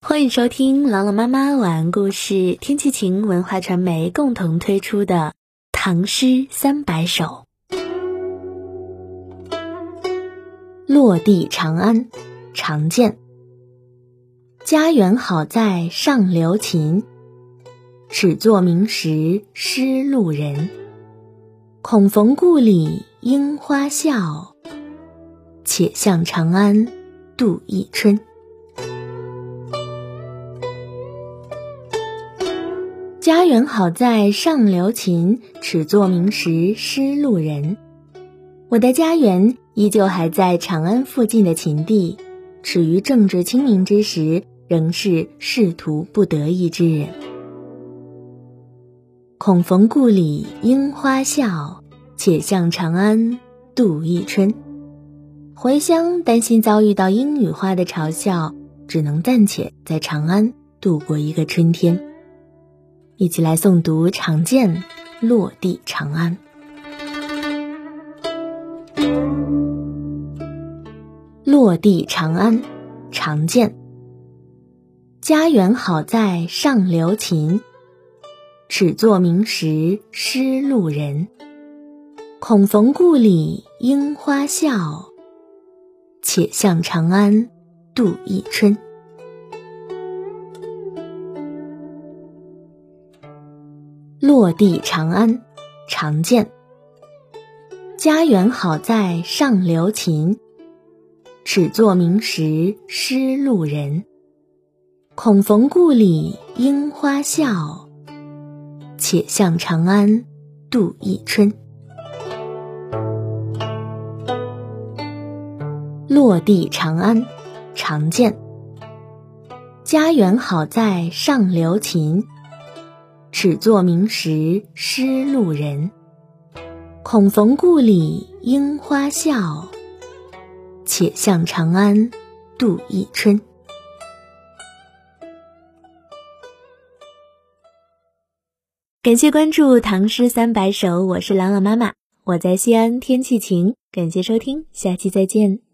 欢迎收听朗朗妈妈晚安故事，天气晴文化传媒共同推出的《唐诗三百首》。落地长安，常见。家园好在上流秦，始作名时失路人。恐逢故里樱花笑，且向长安度一春。家园好在上流秦，始作名时失路人。我的家园依旧还在长安附近的秦地，始于政治清明之时，仍是仕途不得意之人。恐逢故里樱花笑，且向长安度一春。回乡担心遭遇到樱女花的嘲笑，只能暂且在长安度过一个春天。一起来诵读常见落地长安。落地长安，常见。家园好在上流情，始作名时失路人。恐逢故里樱花笑，且向长安度一春。落地长安，常见。家园好在上流秦，始作明时失路人。恐逢故里樱花笑，且向长安度一春。落地长安，常见。家园好在上流秦。始作名时失路人，恐逢故里樱花笑，且向长安度一春。感谢关注《唐诗三百首》，我是朗朗妈妈，我在西安，天气晴。感谢收听，下期再见。